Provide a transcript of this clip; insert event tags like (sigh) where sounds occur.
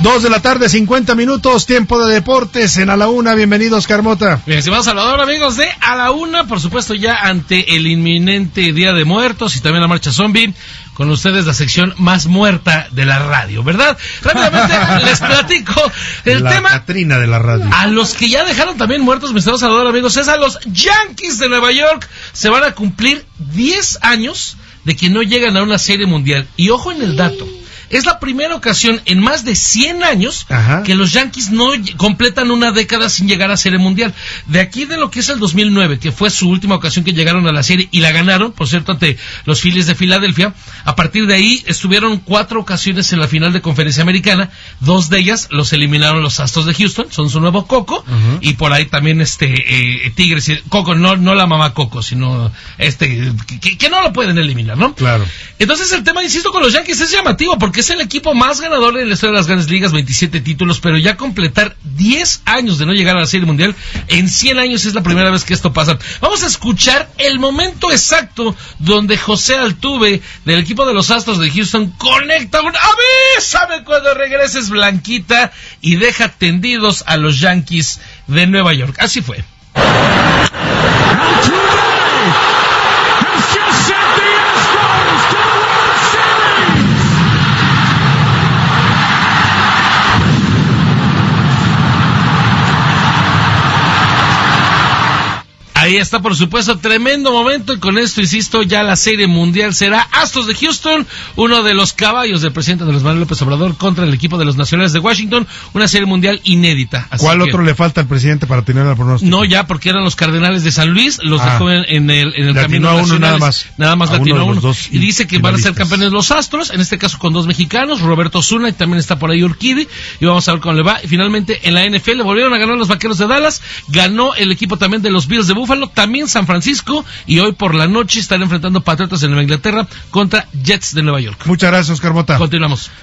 Dos de la tarde, 50 minutos, tiempo de deportes en A la Una. Bienvenidos, Carmota. Bien, estimado Salvador, amigos de A la Una, por supuesto, ya ante el inminente Día de Muertos y también la marcha zombie, con ustedes la sección más muerta de la radio, ¿verdad? Rápidamente (laughs) les platico el la tema. Catrina de la radio. A los que ya dejaron también muertos, mi estimado Salvador, amigos, es a los Yankees de Nueva York. Se van a cumplir 10 años de que no llegan a una serie mundial. Y ojo en el dato. Es la primera ocasión en más de 100 años Ajá. que los Yankees no completan una década sin llegar a serie mundial. De aquí de lo que es el 2009, que fue su última ocasión que llegaron a la serie y la ganaron, por cierto, ante los Phillies de Filadelfia. A partir de ahí estuvieron cuatro ocasiones en la final de conferencia americana. Dos de ellas los eliminaron los Astros de Houston, son su nuevo Coco. Y por ahí también este eh, Tigres, y- Coco, no, no la mamá Coco, sino este, que, que no lo pueden eliminar, ¿no? Claro. Entonces el tema, insisto, con los Yankees es llamativo porque es el equipo más ganador en la historia de las grandes ligas, 27 títulos, pero ya completar 10 años de no llegar a la Serie Mundial, en 100 años es la primera vez que esto pasa. Vamos a escuchar el momento exacto donde José Altuve del equipo de los Astros de Houston conecta un avísame cuando regreses Blanquita y deja tendidos a los Yankees de Nueva York. Así fue. Ahí está, por supuesto, tremendo momento y con esto, insisto, ya la serie mundial será Astros de Houston, uno de los caballos del presidente Andrés Manuel López Obrador contra el equipo de los Nacionales de Washington, una serie mundial inédita. Así ¿Cuál que- otro le falta al presidente para tener el pronóstico? No, ya, porque eran los Cardenales de San Luis, los Ah. dejó en, el, en el camino a uno nada más. Nada más A latino uno dos Y dice que van a ser campeones los Astros, en este caso con dos mexicanos, Roberto Zuna y también está por ahí Urquidi. Y vamos a ver cómo le va. Y finalmente en la NFL volvieron a ganar los Vaqueros de Dallas, ganó el equipo también de los Bills de Buffalo, también San Francisco. Y hoy por la noche están enfrentando Patriotas de Nueva Inglaterra contra Jets de Nueva York. Muchas gracias, Oscar. Continuamos.